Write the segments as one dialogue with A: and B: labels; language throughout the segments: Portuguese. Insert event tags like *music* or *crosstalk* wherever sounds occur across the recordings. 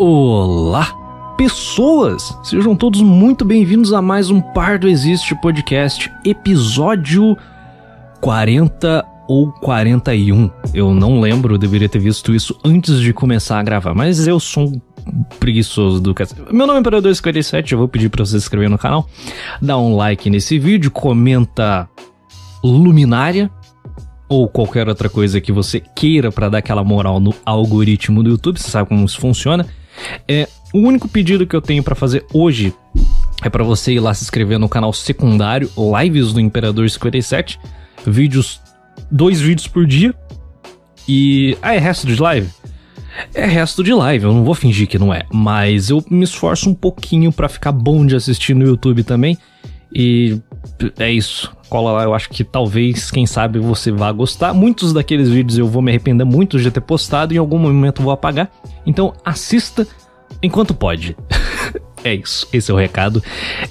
A: Olá, pessoas! Sejam todos muito bem-vindos a mais um Pardo Existe Podcast, episódio 40 ou 41. Eu não lembro, eu deveria ter visto isso antes de começar a gravar, mas eu sou um preguiçoso do. Meu nome é Imperador57, eu vou pedir pra você se inscrever no canal, dá um like nesse vídeo, comenta Luminária, ou qualquer outra coisa que você queira para dar aquela moral no algoritmo do YouTube, você sabe como isso funciona. É, o único pedido que eu tenho para fazer hoje é para você ir lá se inscrever no canal secundário Lives do Imperador 57, vídeos, dois vídeos por dia. E ah, é resto de live? É resto de live, eu não vou fingir que não é, mas eu me esforço um pouquinho para ficar bom de assistir no YouTube também. E é isso. Cola lá, eu acho que talvez, quem sabe, você vá gostar. Muitos daqueles vídeos eu vou me arrepender muito de ter postado, em algum momento vou apagar. Então assista enquanto pode. *laughs* é isso, esse é o recado.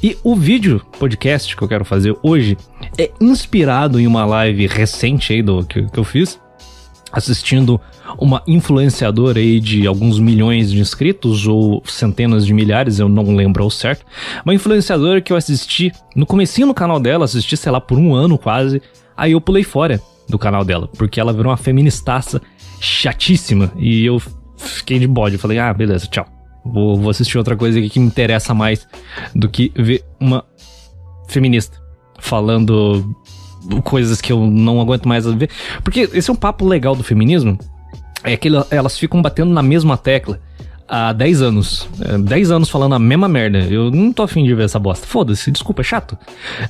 A: E o vídeo podcast que eu quero fazer hoje é inspirado em uma live recente aí do que, que eu fiz, assistindo uma influenciadora aí de alguns milhões de inscritos ou centenas de milhares, eu não lembro ao certo. Uma influenciadora que eu assisti no comecinho no canal dela, assisti, sei lá, por um ano quase. Aí eu pulei fora do canal dela, porque ela virou uma feministaça chatíssima e eu fiquei de bode. Falei, ah, beleza, tchau. Vou, vou assistir outra coisa que me interessa mais do que ver uma feminista falando coisas que eu não aguento mais ver. Porque esse é um papo legal do feminismo, é que elas ficam batendo na mesma tecla há 10 anos. 10 é, anos falando a mesma merda. Eu não tô afim de ver essa bosta. Foda-se, desculpa, é chato.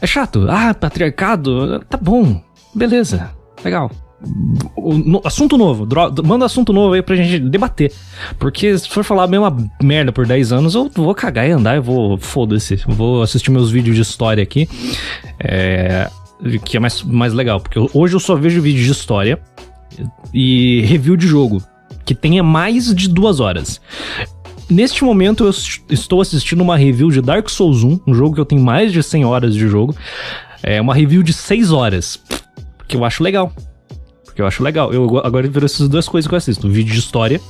A: É chato. Ah, patriarcado. Tá bom. Beleza. Legal. O, assunto novo, manda assunto novo aí pra gente debater. Porque se for falar a mesma merda por 10 anos, eu vou cagar e andar, eu vou. Foda-se. Vou assistir meus vídeos de história aqui. É. Que é mais, mais legal, porque hoje eu só vejo vídeos de história e review de jogo que tenha mais de duas horas. Neste momento eu estou assistindo uma review de Dark Souls 1, um jogo que eu tenho mais de 100 horas de jogo. É uma review de 6 horas, que eu acho legal. Porque eu acho legal. Eu agora viro essas duas coisas que eu assisto, vídeo de história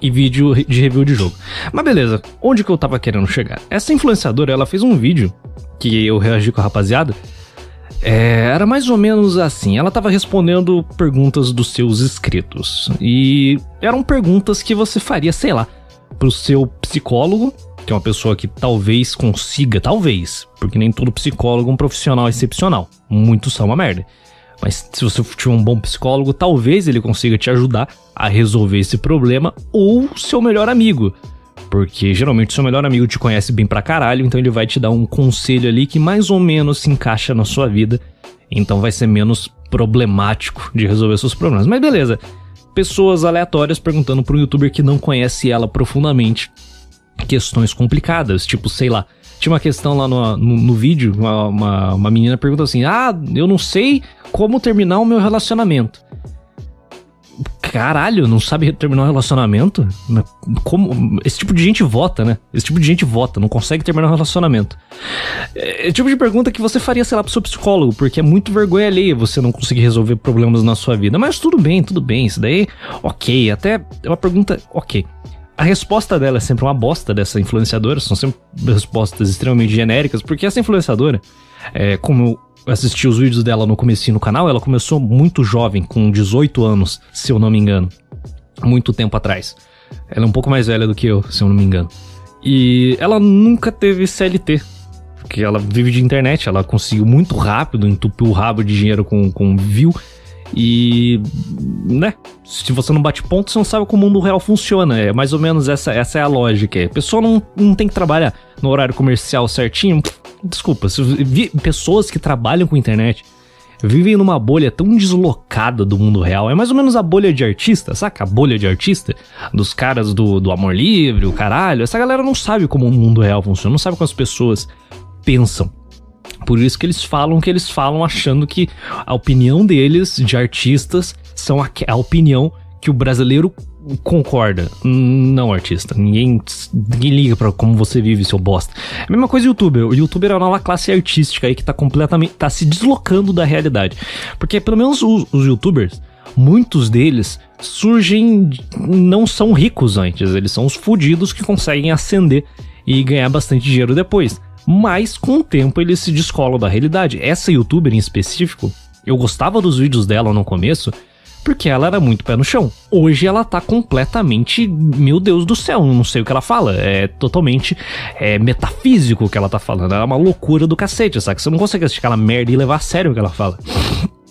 A: e vídeo de review de jogo. Mas beleza, onde que eu tava querendo chegar? Essa influenciadora, ela fez um vídeo que eu reagi com a rapaziada, é, era mais ou menos assim. Ela estava respondendo perguntas dos seus inscritos. E eram perguntas que você faria, sei lá, pro seu psicólogo, que é uma pessoa que talvez consiga, talvez, porque nem todo psicólogo é um profissional excepcional. Muitos são uma merda. Mas se você tiver um bom psicólogo, talvez ele consiga te ajudar a resolver esse problema ou seu melhor amigo. Porque geralmente seu melhor amigo te conhece bem pra caralho, então ele vai te dar um conselho ali que mais ou menos se encaixa na sua vida. Então vai ser menos problemático de resolver seus problemas. Mas beleza. Pessoas aleatórias perguntando para um youtuber que não conhece ela profundamente questões complicadas, tipo, sei lá. Tinha uma questão lá no, no, no vídeo, uma, uma, uma menina perguntou assim: Ah, eu não sei como terminar o meu relacionamento caralho, não sabe terminar um relacionamento? Como? Esse tipo de gente vota, né? Esse tipo de gente vota, não consegue terminar um relacionamento. É, é o tipo de pergunta que você faria, sei lá, pro seu psicólogo, porque é muito vergonha alheia você não conseguir resolver problemas na sua vida. Mas tudo bem, tudo bem, isso daí, ok. Até é uma pergunta, ok. A resposta dela é sempre uma bosta dessa influenciadora, são sempre respostas extremamente genéricas, porque essa influenciadora, é, como assisti os vídeos dela no começo no canal, ela começou muito jovem, com 18 anos, se eu não me engano. Muito tempo atrás. Ela é um pouco mais velha do que eu, se eu não me engano. E ela nunca teve CLT. Porque ela vive de internet, ela conseguiu muito rápido entupir o rabo de dinheiro com, com view. E, né? Se você não bate ponto, você não sabe como o mundo real funciona. É mais ou menos essa, essa é a lógica. A pessoa não, não tem que trabalhar no horário comercial certinho. Desculpa, vi, pessoas que trabalham com internet vivem numa bolha tão deslocada do mundo real. É mais ou menos a bolha de artista, saca? A bolha de artista dos caras do, do amor livre, o caralho. Essa galera não sabe como o mundo real funciona, não sabe como as pessoas pensam. Por isso que eles falam que eles falam achando que a opinião deles, de artistas, são a, a opinião que o brasileiro concorda. Não, artista. Ninguém, ninguém liga para como você vive, seu bosta. É a mesma coisa youtuber. O youtuber é uma nova classe artística aí que tá completamente. tá se deslocando da realidade. Porque pelo menos os, os youtubers. muitos deles surgem, não são ricos antes, eles são os fudidos que conseguem ascender e ganhar bastante dinheiro depois. Mas com o tempo eles se descolam da realidade. Essa youtuber em específico, eu gostava dos vídeos dela no começo, porque ela era muito pé no chão. Hoje ela tá completamente, meu Deus do céu, não sei o que ela fala. É totalmente é, metafísico o que ela tá falando. É uma loucura do cacete, sabe? Você não consegue assistir aquela merda e levar a sério o que ela fala.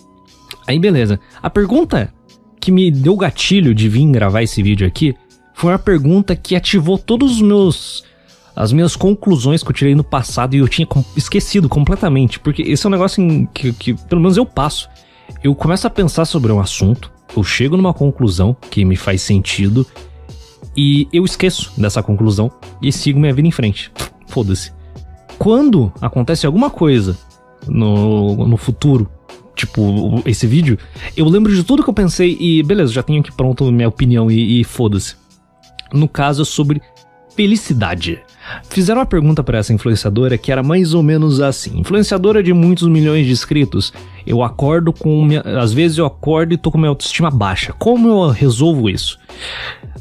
A: *laughs* Aí beleza. A pergunta que me deu gatilho de vir gravar esse vídeo aqui foi uma pergunta que ativou todos os meus as minhas conclusões que eu tirei no passado e eu tinha esquecido completamente, porque esse é um negócio que, que pelo menos eu passo. Eu começo a pensar sobre um assunto, eu chego numa conclusão que me faz sentido e eu esqueço dessa conclusão e sigo minha vida em frente. Foda-se. Quando acontece alguma coisa no, no futuro, tipo esse vídeo, eu lembro de tudo que eu pensei e beleza, já tenho aqui pronto minha opinião e, e foda-se. No caso, é sobre felicidade. Fizeram uma pergunta para essa influenciadora que era mais ou menos assim: influenciadora de muitos milhões de inscritos, eu acordo com. Minha, às vezes eu acordo e tô com minha autoestima baixa. Como eu resolvo isso?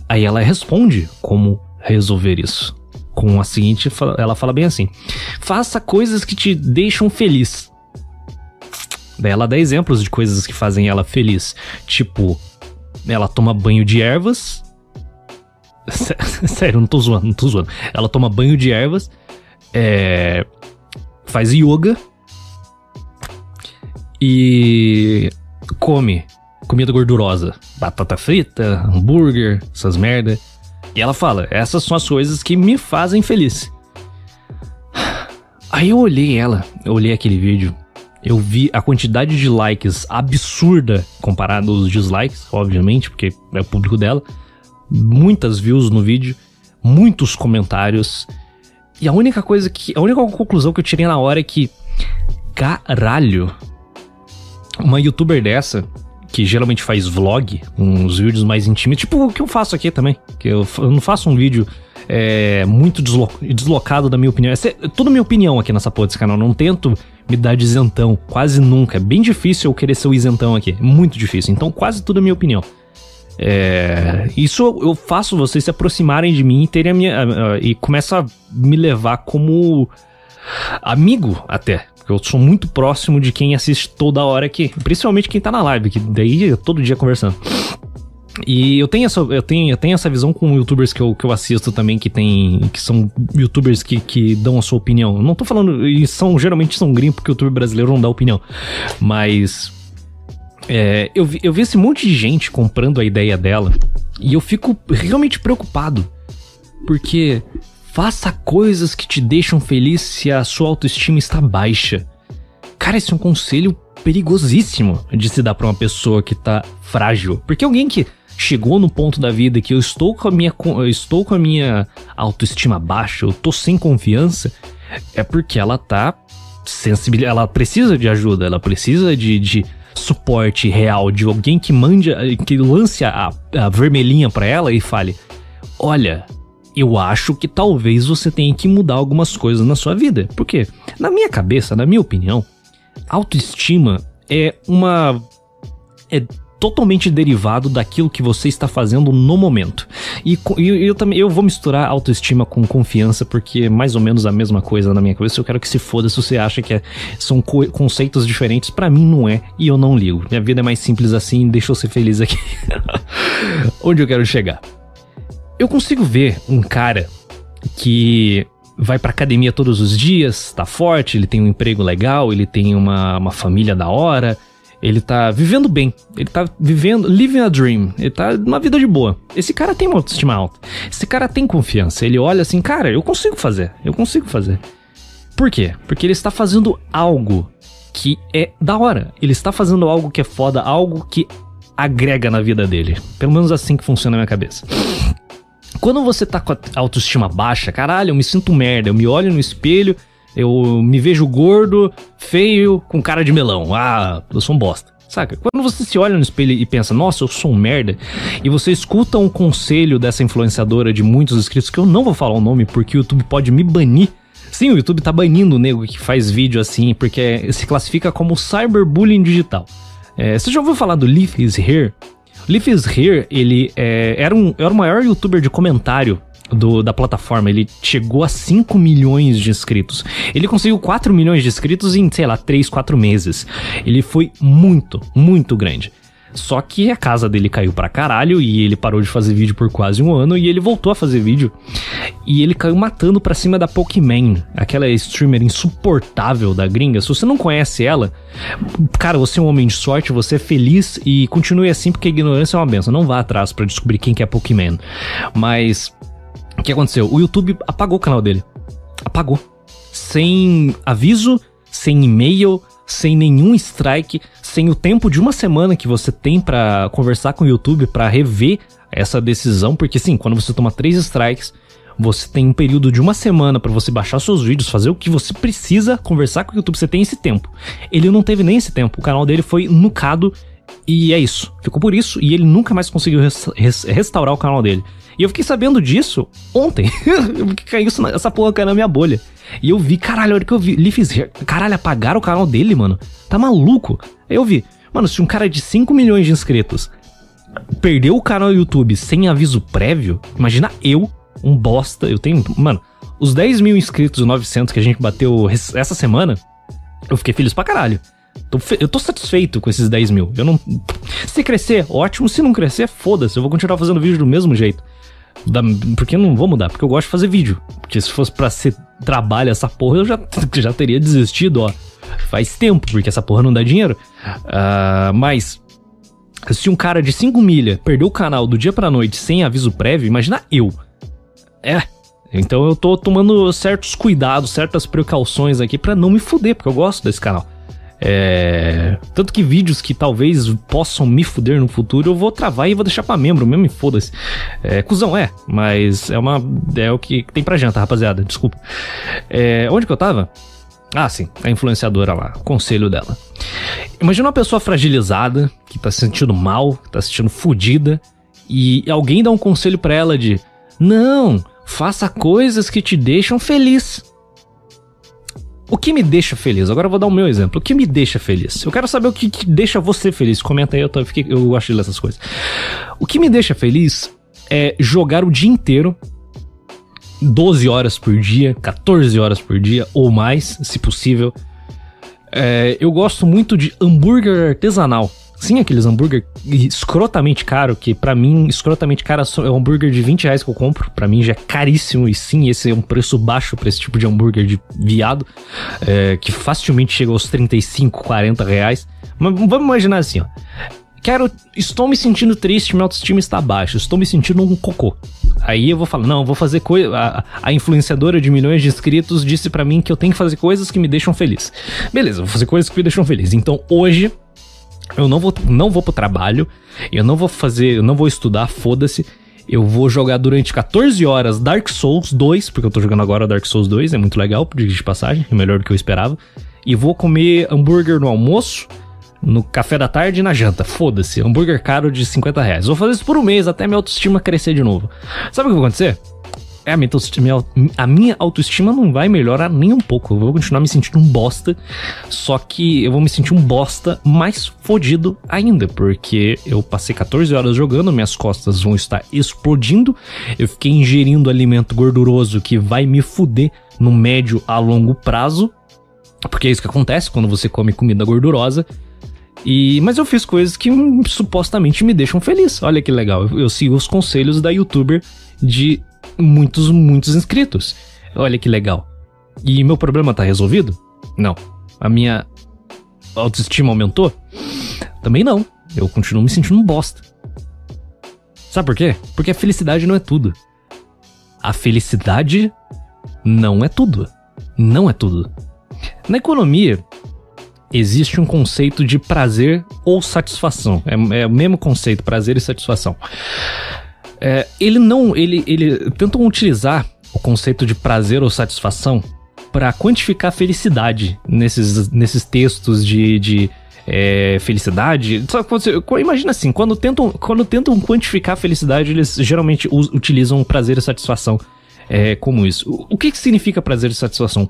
A: Aí ela responde como resolver isso. Com a seguinte, ela fala bem assim: faça coisas que te deixam feliz. Daí ela dá exemplos de coisas que fazem ela feliz. Tipo, ela toma banho de ervas *laughs* Sério, não tô zoando, não tô zoando. Ela toma banho de ervas, é, faz yoga e come comida gordurosa. Batata frita, hambúrguer, essas merda. E ela fala: essas são as coisas que me fazem feliz. Aí eu olhei ela, eu olhei aquele vídeo, eu vi a quantidade de likes absurda comparado aos dislikes, obviamente, porque é o público dela muitas views no vídeo, muitos comentários. E a única coisa que. A única conclusão que eu tirei na hora é que. Caralho! Uma youtuber dessa, que geralmente faz vlog, uns vídeos mais íntimos, tipo o que eu faço aqui também. Que eu, eu não faço um vídeo é, muito deslo deslocado da minha opinião. Essa é toda minha opinião aqui nessa porra desse canal. não tento me dar de isentão, quase nunca. É bem difícil eu querer ser o isentão aqui. Muito difícil. Então, quase tudo é minha opinião. É, isso eu faço vocês se aproximarem de mim e terem a minha. Uh, e começa a me levar como amigo até. Eu sou muito próximo de quem assiste toda hora aqui. Principalmente quem tá na live, que daí todo dia conversando. E eu tenho essa, eu tenho, eu tenho essa visão com youtubers que eu, que eu assisto também, que tem. que são youtubers que, que dão a sua opinião. Eu não tô falando. E são, geralmente são gringos, porque o youtuber brasileiro não dá opinião. Mas é, eu, vi, eu vi esse monte de gente comprando a ideia dela e eu fico realmente preocupado. Porque faça coisas que te deixam feliz se a sua autoestima está baixa. Cara, esse é um conselho perigosíssimo de se dar para uma pessoa que tá frágil. Porque alguém que chegou no ponto da vida que eu estou com a minha, estou com a minha autoestima baixa, eu tô sem confiança, é porque ela tá sensibil, ela precisa de ajuda, ela precisa de, de suporte real de alguém que mande, que lance a, a vermelhinha para ela e fale: Olha, eu acho que talvez você tenha que mudar algumas coisas na sua vida. Porque, na minha cabeça, na minha opinião, autoestima é uma. É totalmente derivado daquilo que você está fazendo no momento. E eu, eu, também eu vou misturar autoestima com confiança porque é mais ou menos a mesma coisa na minha cabeça. Eu quero que se foda se você acha que é, são co conceitos diferentes. Para mim não é e eu não ligo. Minha vida é mais simples assim, deixa eu ser feliz aqui. *laughs* Onde eu quero chegar? Eu consigo ver um cara que vai pra academia todos os dias, tá forte, ele tem um emprego legal, ele tem uma, uma família da hora, ele tá vivendo bem. Ele tá vivendo, living a dream. Ele tá numa vida de boa. Esse cara tem uma autoestima alta. Esse cara tem confiança. Ele olha assim, cara, eu consigo fazer. Eu consigo fazer. Por quê? Porque ele está fazendo algo que é da hora. Ele está fazendo algo que é foda, algo que agrega na vida dele. Pelo menos assim que funciona na minha cabeça. Quando você tá com a autoestima baixa, caralho, eu me sinto merda. Eu me olho no espelho eu me vejo gordo, feio, com cara de melão. Ah, eu sou um bosta. Saca? Quando você se olha no espelho e pensa, nossa, eu sou um merda, e você escuta um conselho dessa influenciadora de muitos inscritos, que eu não vou falar o nome porque o YouTube pode me banir. Sim, o YouTube tá banindo o nego que faz vídeo assim, porque se classifica como cyberbullying digital. É, você já ouviu falar do Leaf is Here? Leaf is Here, ele é, era, um, era o maior youtuber de comentário do, da plataforma. Ele chegou a 5 milhões de inscritos. Ele conseguiu 4 milhões de inscritos em, sei lá, 3, 4 meses. Ele foi muito, muito grande. Só que a casa dele caiu pra caralho e ele parou de fazer vídeo por quase um ano e ele voltou a fazer vídeo. E ele caiu matando pra cima da Pokémon, aquela streamer insuportável da gringa. Se você não conhece ela, cara, você é um homem de sorte, você é feliz e continue assim porque a ignorância é uma benção. Não vá atrás para descobrir quem que é Pokémon. Mas o que aconteceu? O YouTube apagou o canal dele. Apagou. Sem aviso, sem e-mail, sem nenhum strike, sem o tempo de uma semana que você tem para conversar com o YouTube para rever essa decisão, porque sim, quando você toma três strikes, você tem um período de uma semana para você baixar seus vídeos, fazer o que você precisa, conversar com o YouTube, você tem esse tempo. Ele não teve nem esse tempo, o canal dele foi nucado e é isso. Ficou por isso e ele nunca mais conseguiu res res restaurar o canal dele. E eu fiquei sabendo disso ontem. *laughs* Caiu essa porra caiu na minha bolha. E eu vi, caralho, a hora que eu vi. Leafs caralho, apagaram o canal dele, mano. Tá maluco? Aí eu vi, mano, se um cara de 5 milhões de inscritos perdeu o canal do YouTube sem aviso prévio, imagina eu, um bosta. Eu tenho. Mano, os 10 mil inscritos, 900 que a gente bateu essa semana, eu fiquei feliz pra caralho. Tô eu tô satisfeito com esses 10 mil. Eu não. Se crescer, ótimo. Se não crescer, foda-se. Eu vou continuar fazendo vídeo do mesmo jeito. Da, porque eu não vou mudar, porque eu gosto de fazer vídeo. Porque se fosse para ser trabalho essa porra, eu já, *laughs* já teria desistido, ó. Faz tempo, porque essa porra não dá dinheiro. Uh, mas, se um cara de 5 milha perdeu o canal do dia pra noite sem aviso prévio, imagina eu. É. Então eu tô tomando certos cuidados, certas precauções aqui para não me fuder, porque eu gosto desse canal. É... Tanto que vídeos que talvez possam me fuder no futuro, eu vou travar e vou deixar pra membro mesmo e foda-se. É, cuzão é, mas é uma. É o que tem pra janta, rapaziada. Desculpa. É, onde que eu tava? Ah, sim, a influenciadora lá, conselho dela. Imagina uma pessoa fragilizada, que tá se sentindo mal, que tá se sentindo fodida, e alguém dá um conselho para ela de: Não, faça coisas que te deixam feliz. O que me deixa feliz? Agora eu vou dar o meu exemplo. O que me deixa feliz? Eu quero saber o que, que deixa você feliz. Comenta aí, eu, tô, eu gosto de ler essas coisas. O que me deixa feliz é jogar o dia inteiro 12 horas por dia, 14 horas por dia ou mais, se possível. É, eu gosto muito de hambúrguer artesanal. Sim, aqueles hambúrguer escrotamente caro, que para mim, escrotamente caro é um hambúrguer de 20 reais que eu compro. para mim já é caríssimo, e sim, esse é um preço baixo para esse tipo de hambúrguer de viado, é, que facilmente chega aos 35, 40 reais. Mas vamos imaginar assim, ó. Quero. Estou me sentindo triste, minha autoestima está baixa, estou me sentindo um cocô. Aí eu vou falar, não, vou fazer coisa. A, a, influenciadora de milhões de inscritos disse para mim que eu tenho que fazer coisas que me deixam feliz. Beleza, vou fazer coisas que me deixam feliz. Então hoje eu não vou, não vou pro trabalho, eu não vou fazer, eu não vou estudar, foda-se. Eu vou jogar durante 14 horas Dark Souls 2, porque eu tô jogando agora Dark Souls 2, é muito legal, de passagem, é melhor do que eu esperava. E vou comer hambúrguer no almoço, no café da tarde e na janta. Foda-se, hambúrguer caro de 50 reais. Vou fazer isso por um mês até minha autoestima crescer de novo. Sabe o que vai acontecer? É, a minha, autoestima, a minha autoestima não vai melhorar nem um pouco. Eu vou continuar me sentindo um bosta. Só que eu vou me sentir um bosta mais fodido ainda. Porque eu passei 14 horas jogando, minhas costas vão estar explodindo. Eu fiquei ingerindo alimento gorduroso que vai me fuder no médio a longo prazo. Porque é isso que acontece quando você come comida gordurosa. E, mas eu fiz coisas que supostamente me deixam feliz. Olha que legal. Eu, eu sigo os conselhos da youtuber de muitos, muitos inscritos. Olha que legal. E meu problema tá resolvido? Não. A minha autoestima aumentou? Também não. Eu continuo me sentindo um bosta. Sabe por quê? Porque a felicidade não é tudo. A felicidade não é tudo. Não é tudo. Na economia, existe um conceito de prazer ou satisfação. É, é o mesmo conceito, prazer e satisfação. É, ele não. Ele, ele tentam utilizar o conceito de prazer ou satisfação para quantificar a felicidade nesses, nesses textos de, de é, felicidade. Você, imagina assim, quando tentam, quando tentam quantificar a felicidade, eles geralmente utilizam prazer e satisfação é, como isso. O, o que, que significa prazer e satisfação?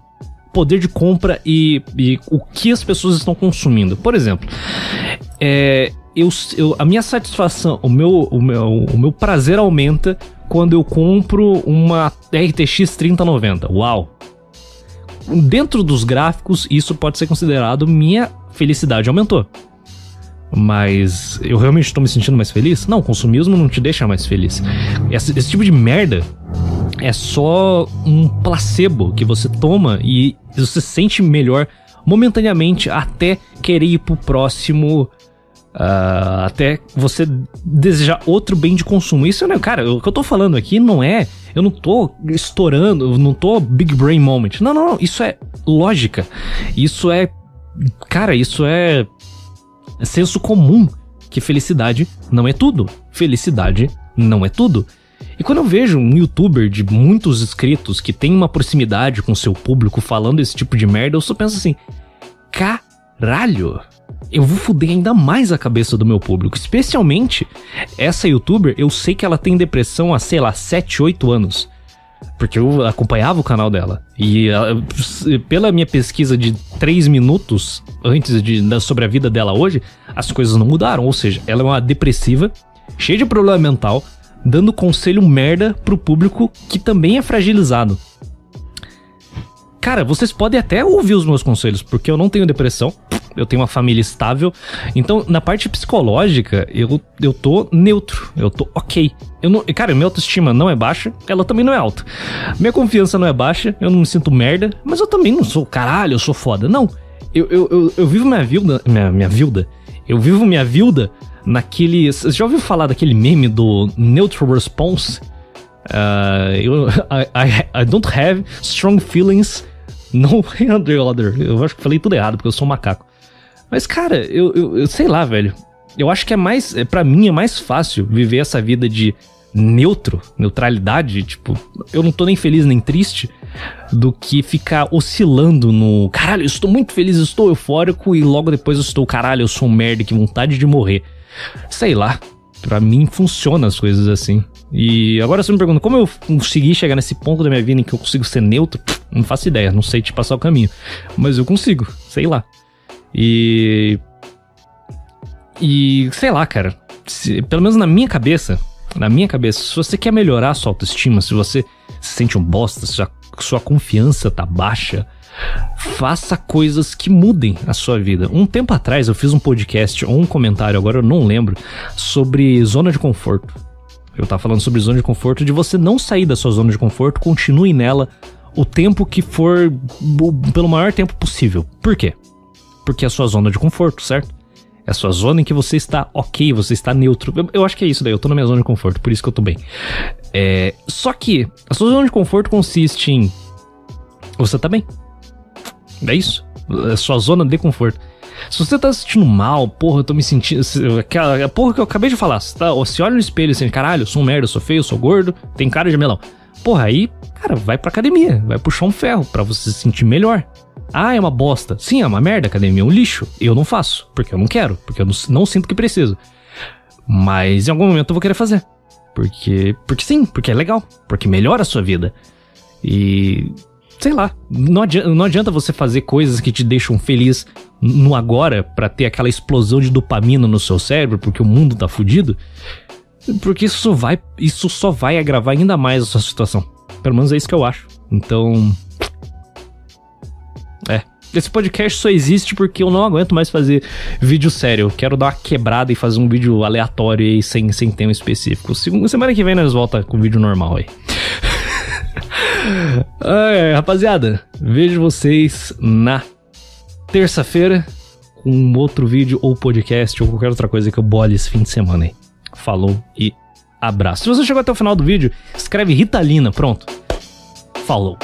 A: Poder de compra e, e o que as pessoas estão consumindo. Por exemplo, é, eu, eu, a minha satisfação, o meu, o, meu, o meu prazer aumenta quando eu compro uma RTX 3090. Uau! Dentro dos gráficos, isso pode ser considerado minha felicidade aumentou. Mas eu realmente estou me sentindo mais feliz? Não, consumismo não te deixa mais feliz. Esse, esse, tipo de merda é só um placebo que você toma e você se sente melhor momentaneamente até querer ir pro próximo. Uh, até você desejar outro bem de consumo. Isso, né, cara, o que eu tô falando aqui não é. Eu não tô estourando, não tô big brain moment. Não, não, não. Isso é lógica. Isso é. Cara, isso é senso comum que felicidade não é tudo. Felicidade não é tudo. E quando eu vejo um youtuber de muitos inscritos que tem uma proximidade com seu público falando esse tipo de merda, eu só penso assim: caralho, eu vou fuder ainda mais a cabeça do meu público. Especialmente essa youtuber, eu sei que ela tem depressão há, sei lá, 7, 8 anos. Porque eu acompanhava o canal dela. E pela minha pesquisa de 3 minutos antes de, sobre a vida dela hoje, as coisas não mudaram. Ou seja, ela é uma depressiva, cheia de problema mental, dando conselho merda pro público que também é fragilizado. Cara, vocês podem até ouvir os meus conselhos, porque eu não tenho depressão, eu tenho uma família estável. Então, na parte psicológica, eu, eu tô neutro, eu tô ok. Eu não, cara, minha autoestima não é baixa, ela também não é alta. Minha confiança não é baixa, eu não me sinto merda, mas eu também não sou caralho, eu sou foda. Não. Eu, eu, eu, eu vivo minha vida. Minha, minha vida. Eu vivo minha vida naquele. Você já ouviu falar daquele meme do Neutral Response? Uh, eu, I, I, I don't have strong feelings no *laughs* other. Eu acho que falei tudo errado, porque eu sou um macaco. Mas, cara, eu, eu, eu sei lá, velho. Eu acho que é mais. É, para mim é mais fácil viver essa vida de neutro, neutralidade, tipo, eu não tô nem feliz nem triste, do que ficar oscilando no caralho, eu estou muito feliz, eu estou eufórico e logo depois eu estou, caralho, eu sou um merda, que vontade de morrer. Sei lá, para mim funciona as coisas assim. E agora você me pergunta como eu consegui chegar nesse ponto da minha vida em que eu consigo ser neutro? Não faço ideia, não sei te passar o caminho, mas eu consigo, sei lá. E. E sei lá, cara. Se, pelo menos na minha cabeça, na minha cabeça, se você quer melhorar a sua autoestima, se você se sente um bosta, se a sua confiança tá baixa, faça coisas que mudem a sua vida. Um tempo atrás eu fiz um podcast ou um comentário, agora eu não lembro, sobre zona de conforto. Eu tava falando sobre zona de conforto, de você não sair da sua zona de conforto, continue nela o tempo que for, pelo maior tempo possível. Por quê? Porque é a sua zona de conforto, certo? É a sua zona em que você está ok, você está neutro. Eu, eu acho que é isso daí, eu tô na minha zona de conforto, por isso que eu tô bem. É, só que a sua zona de conforto consiste em. Você tá bem. É isso. É a sua zona de conforto. Se você tá se sentindo mal, porra, eu tô me sentindo. Aquela porra que eu acabei de falar. Você, tá, você olha no espelho assim, caralho, eu sou um merda, eu sou feio, eu sou gordo, tem cara de melão. Porra, aí, cara, vai pra academia, vai puxar um ferro para você se sentir melhor. Ah, é uma bosta. Sim, é uma merda, academia é um lixo. Eu não faço, porque eu não quero, porque eu não, não sinto que preciso. Mas em algum momento eu vou querer fazer. Porque, porque sim, porque é legal, porque melhora a sua vida. E sei lá, não adianta, não adianta você fazer coisas que te deixam feliz no agora para ter aquela explosão de dopamina no seu cérebro, porque o mundo tá fudido. Porque isso vai, isso só vai agravar ainda mais a sua situação. Pelo menos é isso que eu acho. Então. Esse podcast só existe porque eu não aguento mais fazer vídeo sério. Eu quero dar uma quebrada e fazer um vídeo aleatório aí, sem, sem tema específico. Semana que vem nós volta com vídeo normal aí. *laughs* Ai, rapaziada, vejo vocês na terça-feira com um outro vídeo ou podcast ou qualquer outra coisa que eu bole esse fim de semana aí. Falou e abraço. Se você chegou até o final do vídeo, escreve Ritalina, pronto. Falou.